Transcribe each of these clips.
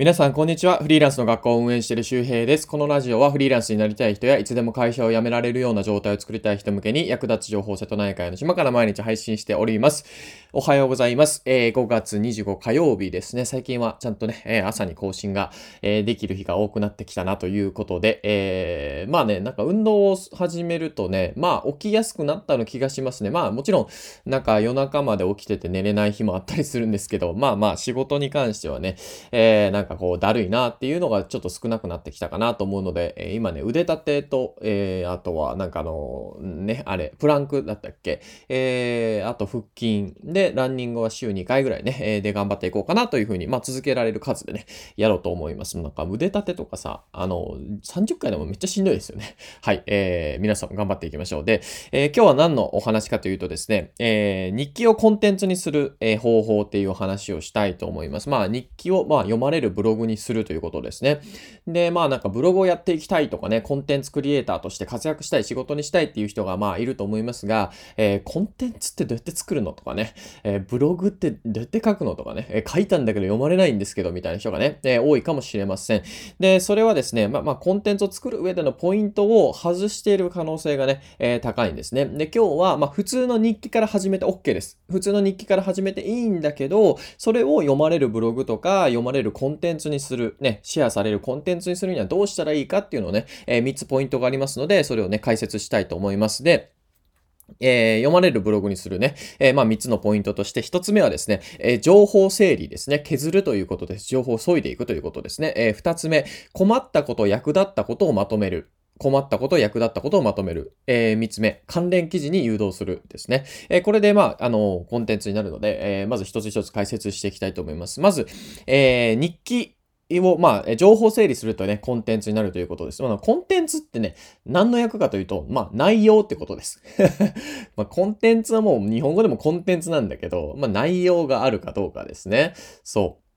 皆さん、こんにちは。フリーランスの学校を運営している周平です。このラジオはフリーランスになりたい人や、いつでも会社を辞められるような状態を作りたい人向けに役立つ情報を瀬戸内海の島から毎日配信しております。おはようございます。えー、5月25火曜日ですね。最近はちゃんとね、えー、朝に更新が、えー、できる日が多くなってきたなということで、えー、まあね、なんか運動を始めるとね、まあ起きやすくなったの気がしますね。まあもちろん、なんか夜中まで起きてて寝れない日もあったりするんですけど、まあまあ仕事に関してはね、え、なんかこうだるいなっていうのがちょっと少なくなってきたかなと思うので、えー、今ね、腕立てと、えー、あとはなんかあの、ね、あれ、プランクだったっけ？えー、あと腹筋で、ランニングは週2回ぐらいね、え、で頑張っていこうかなというふうに、まあ続けられる数でね、やろうと思います。なんか腕立てとかさ、あの、30回でもめっちゃしんどいですよね。はい、えー、皆さん頑張っていきましょう。で、え、今日は何のお話かというとですね、え、日記をコンテンツにする、え、方法っていうお話をしたいと思います。まあ日記を、まあ、読まれるブログにするということですね。で、まあなんかブログをやっていきたいとかね、コンテンツクリエイターとして活躍したい、仕事にしたいっていう人がまあいると思いますが、えー、コンテンツってどうやって作るのとかね、えー、ブログってどうやって書くのとかね、えー、書いたんだけど読まれないんですけどみたいな人がね、え多いかもしれません。で、それはですね、まあまあコンテンツを作る上でのポイントを外している可能性がね、え高いんですね。で、今日はまあ普通の日記から始めて OK です。普通の日記から始めていいんだけど、それを読まれるブログとか読まれるコンテンツテンツにする、ね、シェアされるコンテンツにするにはどうしたらいいかっていうのをね、えー、3つポイントがありますので、それをね、解説したいと思います。で、えー、読まれるブログにするね、えー、まあ3つのポイントとして、1つ目はですね、えー、情報整理ですね。削るということです。情報を削いでいくということですね。え2つ目、困ったこと、役立ったことをまとめる。困ったこと、役立ったことをまとめる。えー、三つ目、関連記事に誘導するですね。えー、これで、まあ、あの、コンテンツになるので、えー、まず一つ一つ解説していきたいと思います。まず、えー、日記を、まあ、情報整理するとね、コンテンツになるということです。まあ、コンテンツってね、何の役かというと、まあ、内容ってことです。まあ、コンテンツはもう日本語でもコンテンツなんだけど、まあ、内容があるかどうかですね。そう。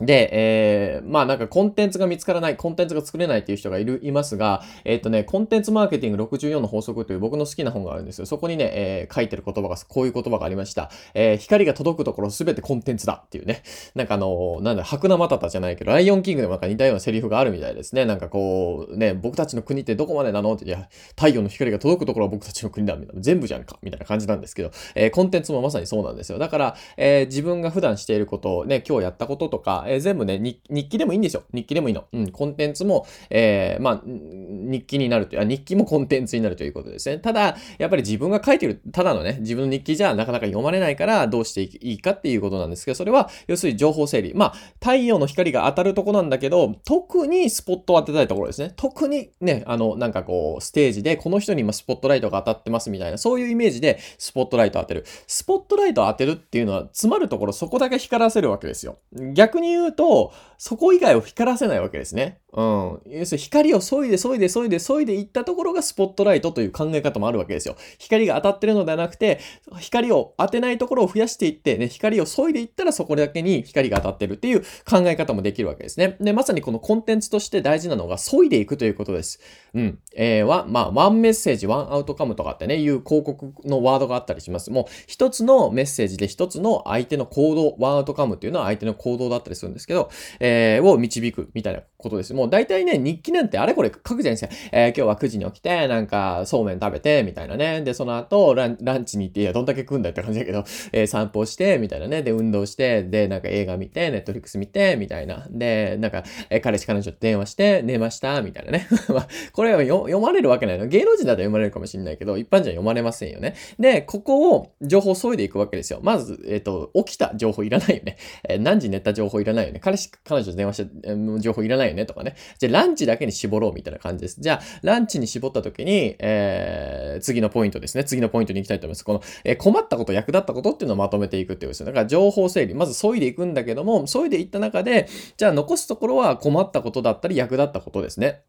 で、えー、まあなんかコンテンツが見つからない、コンテンツが作れないっていう人がいる、いますが、えっ、ー、とね、コンテンツマーケティング64の法則という僕の好きな本があるんですよ。そこにね、えー、書いてる言葉が、こういう言葉がありました。えー、光が届くところすべてコンテンツだっていうね。なんかあのー、なんだ、白生マタタじゃないけど、ライオンキングでもなんか似たようなセリフがあるみたいですね。なんかこう、ね、僕たちの国ってどこまでなの？って、いや、太陽の光が届くところは僕たちの国だ、みたいな。全部じゃんか、みたいな感じなんですけど、えー、コンテンツもまさにそうなんですよ。だから、えー、自分が普段していること、ね、今日やったこととか、えー、全部ね、日記でもいいんですよ。日記でもいいの。うん、コンテンツも、えー、まあ、日記になるという、日記もコンテンツになるということですね。ただ、やっぱり自分が書いてる、ただのね、自分の日記じゃなかなか読まれないから、どうしていいかっていうことなんですけど、それは、要するに情報整理。まあ、太陽の光が当たるとこなんだけど、特にスポットを当てたいところですね。特にね、あの、なんかこう、ステージで、この人に今スポットライトが当たってますみたいな、そういうイメージで、スポットライトを当てる。スポットライトを当てるっていうのは、詰まるところそこだけ光らせるわけですよ。逆に言う言うと、そこ以外を光らせないわけですね。うん。要するに光を削いで削いで削いで削いでいったところがスポットライトという考え方もあるわけですよ。光が当たってるのではなくて、光を当てないところを増やしていって、ね、光を削いでいったらそこだけに光が当たってるっていう考え方もできるわけですね。で、まさにこのコンテンツとして大事なのが削いでいくということです。うん。えー、は、まあ、ワンメッセージ、ワンアウトカムとかってね、いう広告のワードがあったりします。もう、一つのメッセージで一つの相手の行動、ワンアウトカムっていうのは相手の行動だったりするんですけど、えー、を導くみたいなことです。もう大体ね、日記なんてあれこれ書くじゃないですか。えー、今日は9時に起きて、なんか、そうめん食べて、みたいなね。で、その後ラン、ランチに行って、いや、どんだけ食うんだって感じだけど、えー、散歩して、みたいなね。で、運動して、で、なんか映画見て、ネットフリックス見て、みたいな。で、なんか、えー、彼氏彼女と電話して、寝ました、みたいなね。まあ、これは読まれるわけないの。芸能人だと読まれるかもしれないけど、一般人は読まれませんよね。で、ここを情報を削いでいくわけですよ。まず、えっ、ー、と、起きた情報いらないよね。えー、何時寝た情報いらないよね。彼氏、彼女と電話して、えー、情報いらないよね。とかね。じゃあ、ランチだけに絞ろうみたいな感じです。じゃあ、ランチに絞った時に、えー、次のポイントですね。次のポイントに行きたいと思います。この、えー、困ったこと、役立ったことっていうのをまとめていくっていうことですよ。だから、情報整理。まず、削いでいくんだけども、削いでいった中で、じゃあ、残すところは困ったことだったり、役立ったことですね。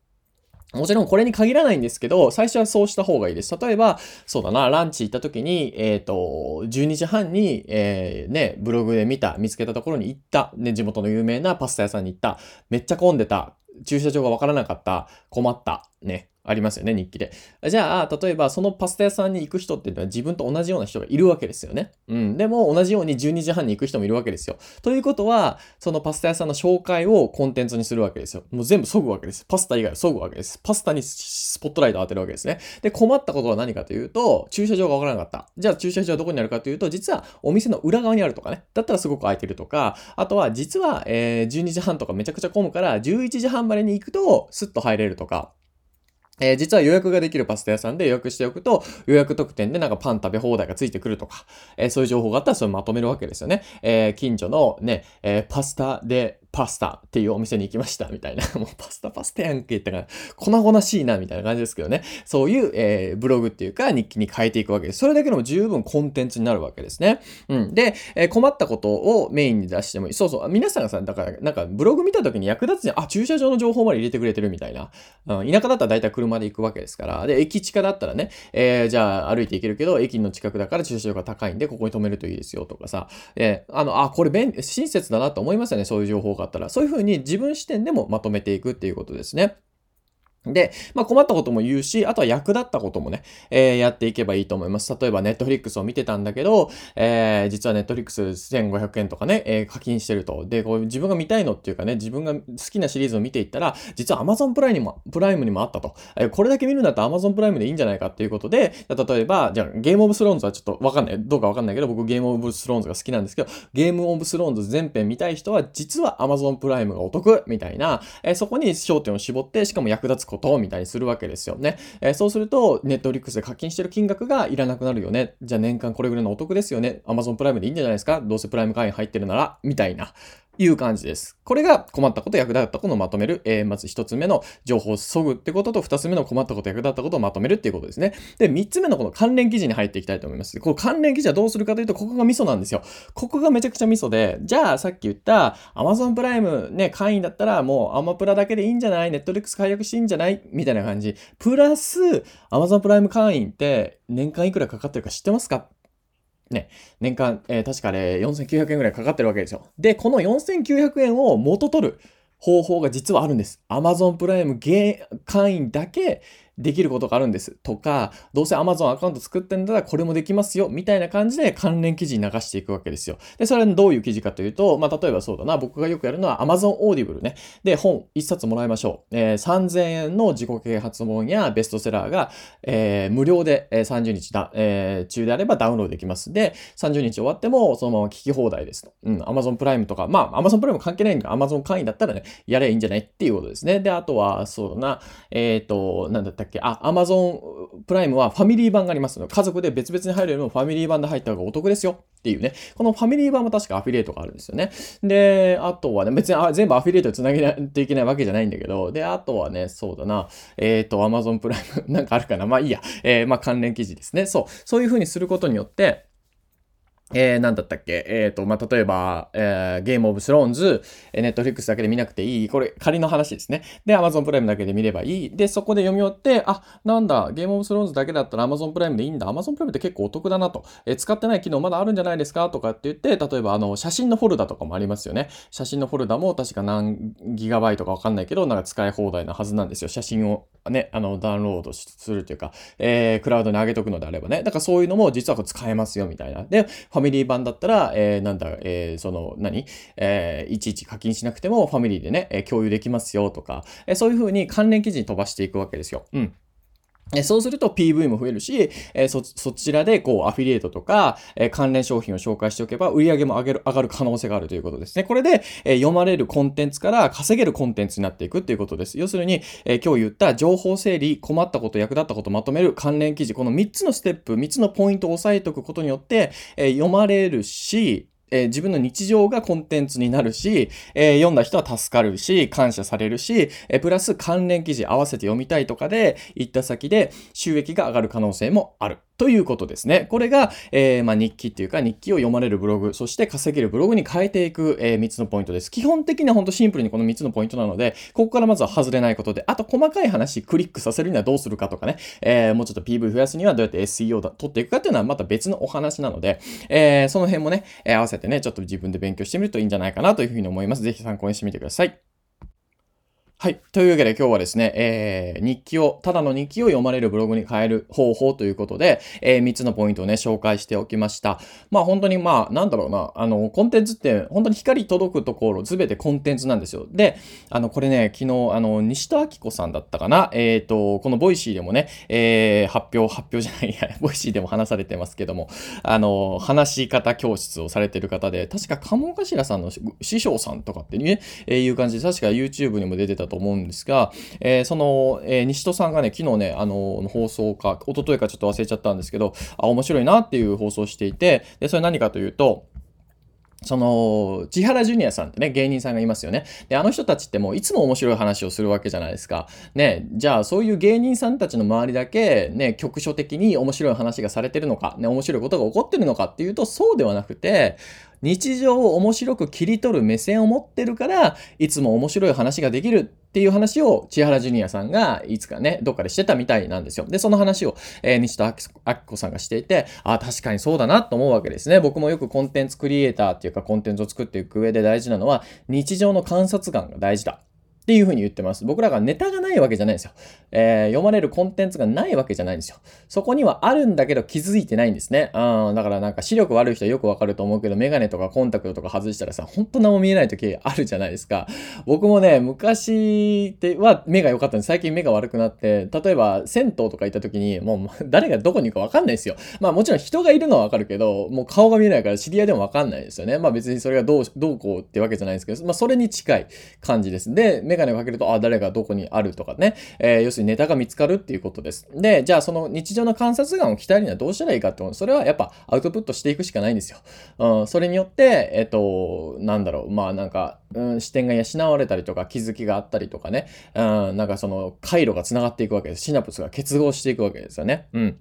もちろんこれに限らないんですけど、最初はそうした方がいいです。例えば、そうだな、ランチ行った時に、えっ、ー、と、12時半に、えー、ね、ブログで見た、見つけたところに行った、ね、地元の有名なパスタ屋さんに行った、めっちゃ混んでた、駐車場がわからなかった、困った、ね、ありますよね、日記で。じゃあ、例えばそのパスタ屋さんに行く人っていうのは自分と同じような人がいるわけですよね。うん。でも同じように12時半に行く人もいるわけですよ。ということは、そのパスタ屋さんの紹介をコンテンツにするわけですよ。もう全部削ぐわけです。パスタ以外を削ぐわけです。パスタにスポットライトを当てるわけですね。で、困ったことは何かというと、駐車場がわからなかった。じゃあ駐車場はどこにあるかというと、実はお店の裏側にあるとかね。だったらすごく空いてるとか、あとは実は、えー、12時半とかめちゃくちゃ混むから、11時半までに行くと、スッと入れるとか。えー、実は予約ができるパスタ屋さんで予約しておくと、予約特典でなんかパン食べ放題がついてくるとか、えー、そういう情報があったらそれまとめるわけですよね。えー、近所のね、えパスタでパスタっていうお店に行きました、みたいな。もうパスタパスタやんけってから、粉々しいな、みたいな感じですけどね。そういう、えー、ブログっていうか日記に変えていくわけです。それだけでも十分コンテンツになるわけですね。うん。で、えー、困ったことをメインに出してもいい。そうそう。皆さんがさ、だから、なんかブログ見た時に役立つに、あ、駐車場の情報まで入れてくれてるみたいな。うん、田舎だったら大体車で行くわけですから。で、駅近だったらね、えー、じゃあ歩いて行けるけど、駅の近くだから駐車場が高いんで、ここに止めるといいですよとかさ。え、あの、あ、これ便、親切だなと思いますよね。そういう情報があったら。そういうふうに自分視点でもまとめていくっていうことですね。で、まあ困ったことも言うし、あとは役立ったこともね、えー、やっていけばいいと思います。例えば、ネットフリックスを見てたんだけど、えー、実はネットフリックス1500円とかね、えー、課金してると。で、こう自分が見たいのっていうかね、自分が好きなシリーズを見ていったら、実は Amazon プライムにも、プライムにもあったと。えー、これだけ見るんだったら Amazon プライムでいいんじゃないかっていうことで、例えば、じゃあ、ゲームオブスローンズはちょっとわかんない、どうかわかんないけど、僕ゲームオブスローンズが好きなんですけど、ゲームオブスローンズ全編見たい人は、実は Amazon プライムがお得みたいな、えー、そこに焦点を絞って、しかも役立つことみたいにするわけですよね。えー、そうすると、ネットフリックスで課金してる金額がいらなくなるよね。じゃあ年間これぐらいのお得ですよね。Amazon プライムでいいんじゃないですか？どうせプライム会員入ってるなら、みたいな。いう感じです。これが困ったこと、役立ったことをまとめる。えー、まず一つ目の情報を削ぐってことと、二つ目の困ったこと、役立ったことをまとめるっていうことですね。で、三つ目のこの関連記事に入っていきたいと思います。この関連記事はどうするかというと、ここがミソなんですよ。ここがめちゃくちゃミソで、じゃあさっき言った Amazon プライムね、会員だったらもうアマプラだけでいいんじゃない ?Netflix 解約していいんじゃない？みたいな感じ。プラス、Amazon プライム会員って年間いくらかかってるか知ってますか？ね、年間、えー、確かあれ4900円ぐらいかかってるわけですよ。で、この4900円を元取る方法が実はあるんです。Amazon プライム会員だけできることがあるんですとか、どうせ Amazon アカウント作ってんだったらこれもできますよ、みたいな感じで関連記事に流していくわけですよ。で、それはどういう記事かというと、まあ、例えばそうだな、僕がよくやるのは Amazon Audible ね。で、本1冊もらいましょう。えー、3000円の自己啓発本やベストセラーが、えー、無料で、30日だ、えー、中であればダウンロードできます。で、30日終わってもそのまま聞き放題ですと。うん、Amazon プライムとか、まあ、Amazon プライム関係ないんだ Amazon 会員だったらね、やればいいんじゃないっていうことですね。で、あとは、そうだな、えっ、ー、と、なんだったっけ、あ、Amazon プライムはファミリー版がありますので、家族で別々に入るよりもファミリー版で入った方がお得ですよっていうね。このファミリー版も確かアフィリエイトがあるんですよね。で、あとはね、別にあ全部アフィリエイトで繋げないといけないわけじゃないんだけど、で、あとはね、そうだな、えっ、ー、と、Amazon プライムなんかあるかな。まあいいや。えー、まあ関連記事ですね。そう。そういう風にすることによって、えー、なんだったっけ？えっ、ー、と、まあ、例えば、えー、ゲームオブスローンズ、ネットフリックスだけで見なくていい？これ、仮の話ですね。で、アマゾンプライムだけで見ればいい？で、そこで読み終わって、あ、なんだ、ゲームオブスローンズだけだったらアマゾンプライムでいいんだ。アマゾンプライムって結構お得だなと。えー、使ってない機能まだあるんじゃないですか？とかって言って、例えば、あの、写真のフォルダとかもありますよね。写真のフォルダも確か何ギガバイトかわかんないけど、なんか使い放題なはずなんですよ。写真をね、あの、ダウンロードするというか、えー、クラウドに上げとくのであればね。だからそういうのも実は使えますよ、みたいな。で、ァミリー版だったら、えー、なんだ、えー、その、何？えー、いちいち課金しなくてもファミリーでね、え共有できますよとか、えそういう風に関連記事に飛ばしていくわけですよ。うん。そうすると PV も増えるし、えそ、そちらでこうアフィリエイトとか、え関連商品を紹介しておけば売り上げも上げる、上がる可能性があるということですね。これで、え読まれるコンテンツから稼げるコンテンツになっていくっていうことです。要するに、え今日言った情報整理、困ったこと、役立ったことまとめる関連記事、この3つのステップ、3つのポイントを押さえておくことによって、え読まれるし、えー、自分の日常がコンテンツになるし、えー、読んだ人は助かるし、感謝されるし、えー、プラス関連記事合わせて読みたいとかで、行った先で収益が上がる可能性もある。ということですね。これが、えー、まあ、日記っていうか日記を読まれるブログ、そして稼げるブログに変えていく、えー、3つのポイントです。基本的には本当シンプルにこの3つのポイントなので、ここからまずは外れないことで、あと細かい話、クリックさせるにはどうするかとかね、えー、もうちょっと PV 増やすにはどうやって SEO だ取っていくかっていうのはまた別のお話なので、えー、その辺もね、え合わせてね、ちょっと自分で勉強してみるといいんじゃないかなというふうに思います。ぜひ参考にしてみてください。はい。というわけで今日はですね、えー、日記を、ただの日記を読まれるブログに変える方法ということで、えー、3つのポイントをね、紹介しておきました。まあ本当にまあ、なんだろうな、あの、コンテンツって本当に光届くところ、すべてコンテンツなんですよ。で、あの、これね、昨日、あの、西戸明子さんだったかな、えっ、ー、と、このボイシーでもね、えー、発表、発表じゃないや、ボイシーでも話されてますけども、あの、話し方教室をされてる方で、確か鴨頭さんの師匠さんとかってね、えー、いう感じで、確か YouTube にも出てたと思うんですが、えー、その、えー、西戸さんがね、昨日ね、あの、放送か、一昨日かちょっと忘れちゃったんですけど、あ、面白いなっていう放送をしていて、で、それ何かというと、その、千原ジュニアさんってね、芸人さんがいますよね。で、あの人たちってもういつも面白い話をするわけじゃないですか。ね、じゃあそういう芸人さんたちの周りだけ、ね、局所的に面白い話がされてるのか、ね、面白いことが起こってるのかっていうと、そうではなくて、日常を面白く切り取る目線を持ってるから、いつも面白い話ができるっていう話を千原ジュニアさんがいつかね、どっかでしてたみたいなんですよ。で、その話を、えー、西田明子さんがしていて、あ、確かにそうだなと思うわけですね。僕もよくコンテンツクリエイターっていうかコンテンツを作っていく上で大事なのは、日常の観察眼が大事だ。っていうふうに言ってます。僕らがネタがないわけじゃないんですよ。えー、読まれるコンテンツがないわけじゃないんですよ。そこにはあるんだけど気づいてないんですね。うん、だからなんか視力悪い人はよくわかると思うけど、メガネとかコンタクトとか外したらさ、ほんと何も見えない時あるじゃないですか。僕もね、昔っては目が良かったんです。最近目が悪くなって、例えば銭湯とか行った時に、もう誰がどこに行くかわかんないですよ。まあもちろん人がいるのはわかるけど、もう顔が見えないから知り合いでもわかんないですよね。まあ別にそれがどう、どうこうってわけじゃないですけど、まあそれに近い感じです。で、メガネをかけると、あ、誰がどこにあるとかね、えー、要するにネタが見つかるっていうことです。で、じゃあその日常の観察眼を鍛えるにはどうしたらいいかってそれはやっぱアウトプットしていくしかないんですよ。うん、それによって、えっ、と、なんだろう、まあなんか、うん、視点が養われたりとか気づきがあったりとかね、うん、なんかその回路が繋がっていくわけです。シナプスが結合していくわけですよね。うん。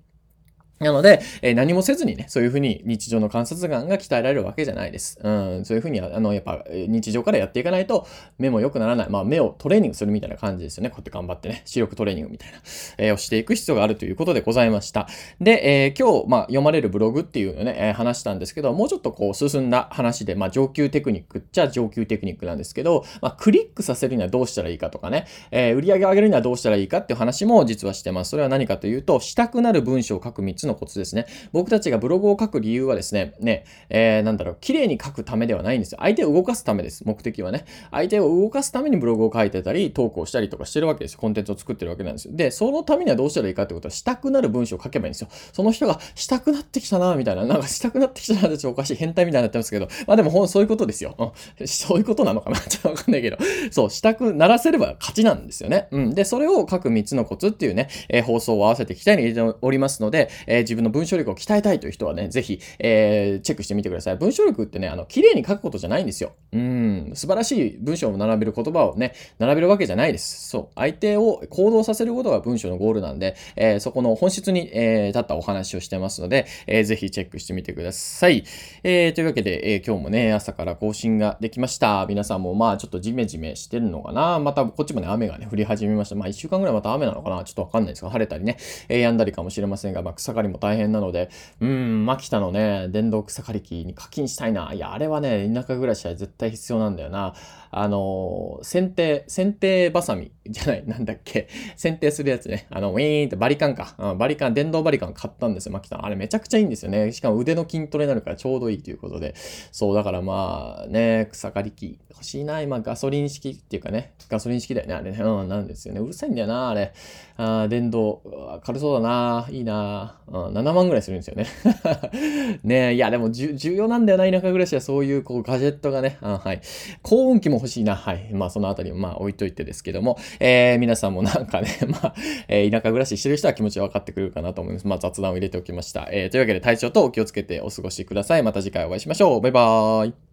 なので、えー、何もせずにね、そういうふうに日常の観察眼が鍛えられるわけじゃないです。うん、そういうふうに、あの、やっぱ、日常からやっていかないと、目も良くならない。まあ、目をトレーニングするみたいな感じですよね。こうやって頑張ってね、視力トレーニングみたいな、えー、をしていく必要があるということでございました。で、えー、今日、まあ、読まれるブログっていうのね、え話したんですけど、もうちょっとこう、進んだ話で、まあ、上級テクニックっちゃ上級テクニックなんですけど、まあ、クリックさせるにはどうしたらいいかとかね、え売り上げを上げるにはどうしたらいいかっていう話も実はしてます。それは何かというと、したくなる文章を書く3つののコツですね。僕たちがブログを書く理由はですね、ね、えー、なんだろう、綺麗に書くためではないんですよ。相手を動かすためです。目的はね。相手を動かすためにブログを書いてたり、投稿したりとかしてるわけですよ。コンテンツを作ってるわけなんですよ。で、そのためにはどうしたらいいかってことは、したくなる文章を書けばいいんですよ。その人がしたくなってきたな、みたいな。なんかしたくなってきたなってちょっとおかしい変態みたいになってますけど、まあでもほん、そういうことですよ。うん。そういうことなのかな？ちょっとわかんないけど。そう、したくならせれば勝ちなんですよね。うん。で、それを書く3つのコツっていうね、えー、放送を合わせていきたいに入れておりますので、えー、自分の文章力を鍛えたいという人はね、ね、ぜひ、えー、チェックしてみてください。文章力ってね、あの、綺麗に書くことじゃないんですよ。うん、素晴らしい文章を並べる言葉をね、並べるわけじゃないです。そう。相手を行動させることが文章のゴールなんで、えー、そこの本質に、えー、立ったお話をしてますので、えー、ぜひチェックしてみてください。えー、というわけで、えー、今日もね、朝から更新ができました。皆さんもまあちょっとジメジメしてるのかなまたこっちもね、雨がね、降り始めました。まあ一週間ぐらいまた雨なのかなちょっとわかんないですが、晴れたりね、えー、止んだりかもしれませんが、まあ草刈りも大変なので、うん、秋田のね、電動草刈り機に課金したいな。いや、あれはね、田舎暮らしは絶対必要なんだよな。あの、剪定、剪定バサミ じゃない、なんだっけ。剪定するやつね。あの、ウィーンってバリカンか。うん、バリカン、電動バリカン買ったんですよ、マキさん。あれめちゃくちゃいいんですよね。しかも腕の筋トレになるからちょうどいいということで。そう、だからまあ、ね、草刈り機欲しいな。今、ガソリン式っていうかね。ガソリン式だよね、あれね。うん、なんですよね。うるさいんだよな、あれ。あ電動、軽そうだな。いいな。うん、7万ぐらいするんですよね。ねえいや、でも重要なんだよな、田舎暮らしはそういう、こう、ガジェットがね。あはい。幸運期も欲しいな。はい。まあ、そのあたりもまあ置いといてですけども、えー、皆さんもなんかね、まあ、えー、田舎暮らししてる人は気持ち分かってくるかなと思います。まあ、雑談を入れておきました。えー、というわけで体調とお気をつけてお過ごしください。また次回お会いしましょう。バイバーイ。